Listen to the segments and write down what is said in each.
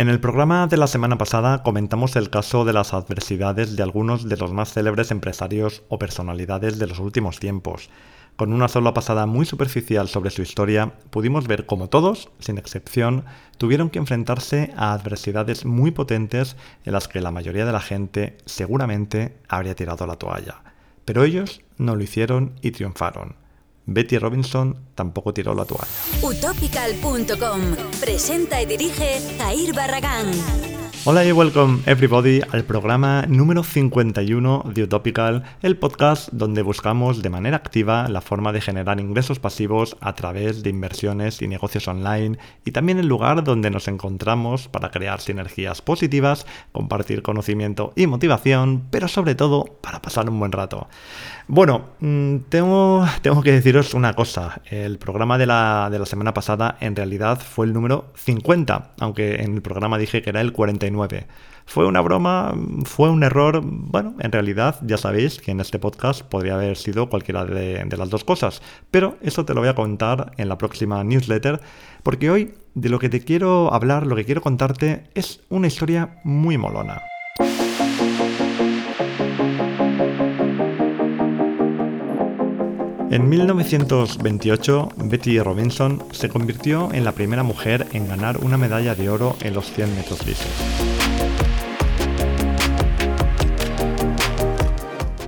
En el programa de la semana pasada comentamos el caso de las adversidades de algunos de los más célebres empresarios o personalidades de los últimos tiempos. Con una sola pasada muy superficial sobre su historia, pudimos ver cómo todos, sin excepción, tuvieron que enfrentarse a adversidades muy potentes en las que la mayoría de la gente seguramente habría tirado la toalla. Pero ellos no lo hicieron y triunfaron. Betty Robinson tampoco tiró la toalla. Utopical.com presenta y dirige Jair Barragán. Hola y welcome everybody al programa número 51 de Utopical, el podcast donde buscamos de manera activa la forma de generar ingresos pasivos a través de inversiones y negocios online y también el lugar donde nos encontramos para crear sinergias positivas, compartir conocimiento y motivación, pero sobre todo para pasar un buen rato. Bueno, mm, tengo, tengo que deciros una cosa. El programa de la, de la semana pasada en realidad fue el número 50, aunque en el programa dije que era el 49. Fue una broma, fue un error. Bueno, en realidad ya sabéis que en este podcast podría haber sido cualquiera de, las dos cosas, pero eso te lo voy a contar en la próxima newsletter, porque hoy de lo que te quiero hablar, lo que quiero contarte es una historia muy molona. En 1928, Betty Robinson se convirtió en la primera mujer en ganar una medalla de oro en los 100 metros lisos.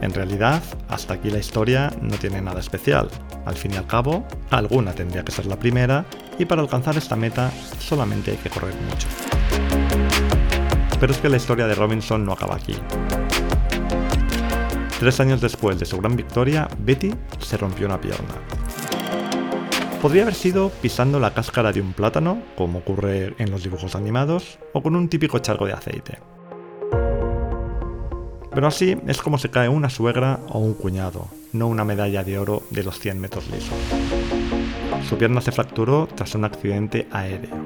En realidad, hasta aquí la historia no tiene nada especial. Al fin y al cabo, alguna tendría que ser la primera y para alcanzar esta meta solamente hay que correr mucho. Pero es que la historia de Robinson no acaba aquí. Tres años después de su gran victoria, Betty se rompió una pierna. Podría haber sido pisando la cáscara de un plátano, como ocurre en los dibujos animados, o con un típico charco de aceite. Pero así es como se cae una suegra o un cuñado, no una medalla de oro de los 100 metros lisos. Su pierna se fracturó tras un accidente aéreo.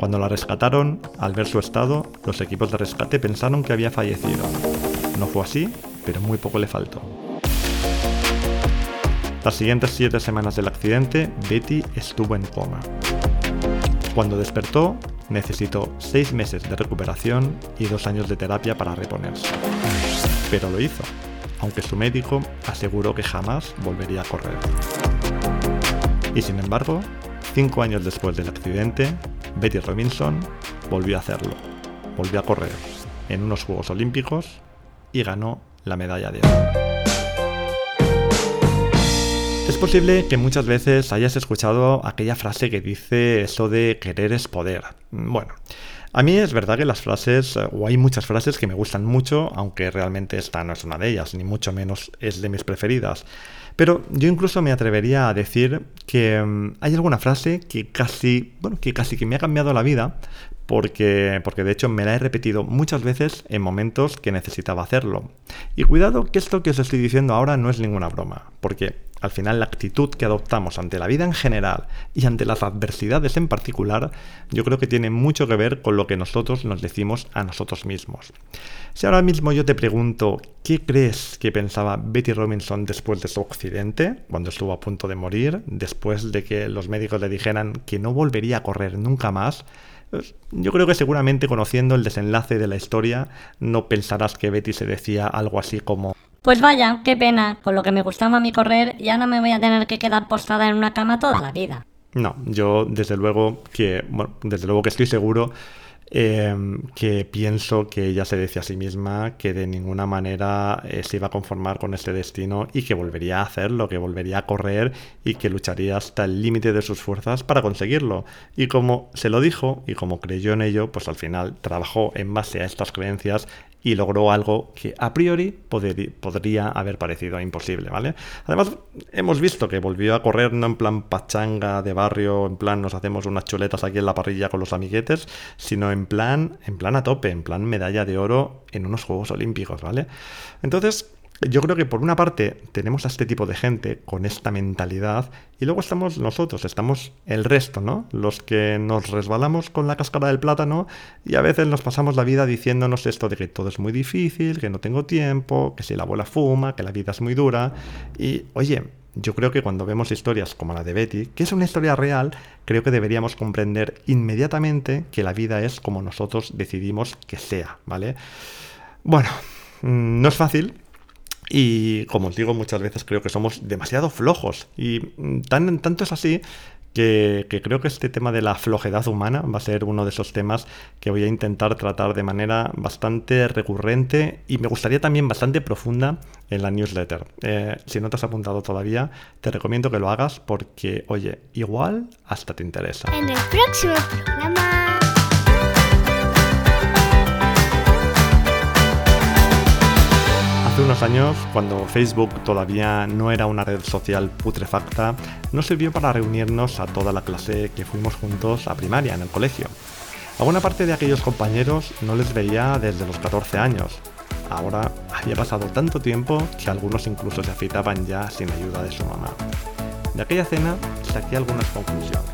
Cuando la rescataron, al ver su estado, los equipos de rescate pensaron que había fallecido. No fue así pero muy poco le faltó. Las siguientes siete semanas del accidente, Betty estuvo en coma. Cuando despertó, necesitó seis meses de recuperación y dos años de terapia para reponerse. Pero lo hizo, aunque su médico aseguró que jamás volvería a correr. Y sin embargo, cinco años después del accidente, Betty Robinson volvió a hacerlo. Volvió a correr en unos Juegos Olímpicos y ganó la medalla de oro. Es posible que muchas veces hayas escuchado aquella frase que dice eso de querer es poder. Bueno, a mí es verdad que las frases, o hay muchas frases que me gustan mucho, aunque realmente esta no es una de ellas, ni mucho menos es de mis preferidas. Pero yo incluso me atrevería a decir que mm, hay alguna frase que casi, bueno, que casi que me ha cambiado la vida, porque, porque de hecho me la he repetido muchas veces en momentos que necesitaba hacerlo. Y cuidado que esto que os estoy diciendo ahora no es ninguna broma, porque al final la actitud que adoptamos ante la vida en general y ante las adversidades en particular, yo creo que tiene mucho que ver con lo que nosotros nos decimos a nosotros mismos. Si ahora mismo yo te pregunto, ¿qué crees que pensaba Betty Robinson después de su accidente, cuando estuvo a punto de morir, después de que los médicos le dijeran que no volvería a correr nunca más? Yo creo que seguramente conociendo el desenlace de la historia no pensarás que Betty se decía algo así como Pues vaya, qué pena, con lo que me gustaba a mí correr ya no me voy a tener que quedar postada en una cama toda la vida. No, yo desde luego que, bueno, desde luego que estoy seguro Em, que pienso que ella se decía a sí misma que de ninguna manera eh, se iba a conformar con este destino y que volvería a hacerlo, que volvería a correr y que lucharía hasta el límite de sus fuerzas para conseguirlo. Y como se lo dijo y como creyó en ello, pues al final trabajó en base a estas creencias y logró algo que a priori podría haber parecido imposible, ¿vale? Además, hemos visto que volvió a correr no en plan pachanga de barrio, en plan nos hacemos unas chuletas aquí en la parrilla con los amiguetes, sino en plan, en plan a tope, en plan medalla de oro en unos Juegos Olímpicos, ¿vale? Entonces, yo creo que por una parte tenemos a este tipo de gente con esta mentalidad y luego estamos nosotros, estamos el resto, ¿no? Los que nos resbalamos con la cáscara del plátano y a veces nos pasamos la vida diciéndonos esto de que todo es muy difícil, que no tengo tiempo, que si la abuela fuma, que la vida es muy dura y oye, yo creo que cuando vemos historias como la de Betty, que es una historia real, creo que deberíamos comprender inmediatamente que la vida es como nosotros decidimos que sea, ¿vale? Bueno, mm, no es fácil, y como os digo, muchas veces creo que somos demasiado flojos. Y mm, tan, tanto es así que, creo que este tema de la flojedad humana va a ser uno de esos temas que voy a intentar tratar de manera bastante recurrente y me gustaría también bastante profunda en la newsletter. Eh, si no te has apuntado todavía, te recomiendo que lo hagas porque, oye, igual hasta te interesa. En el próximo programa... años, cuando Facebook todavía no era una red social putrefacta, nos sirvió para reunirnos a toda la clase que fuimos juntos a primaria en el colegio. A buena parte de aquellos compañeros no les veía desde los 14 años. Ahora había pasado tanto tiempo que algunos incluso se afeitaban ya sin ayuda de su mamá. De aquella cena saqué algunas conclusiones.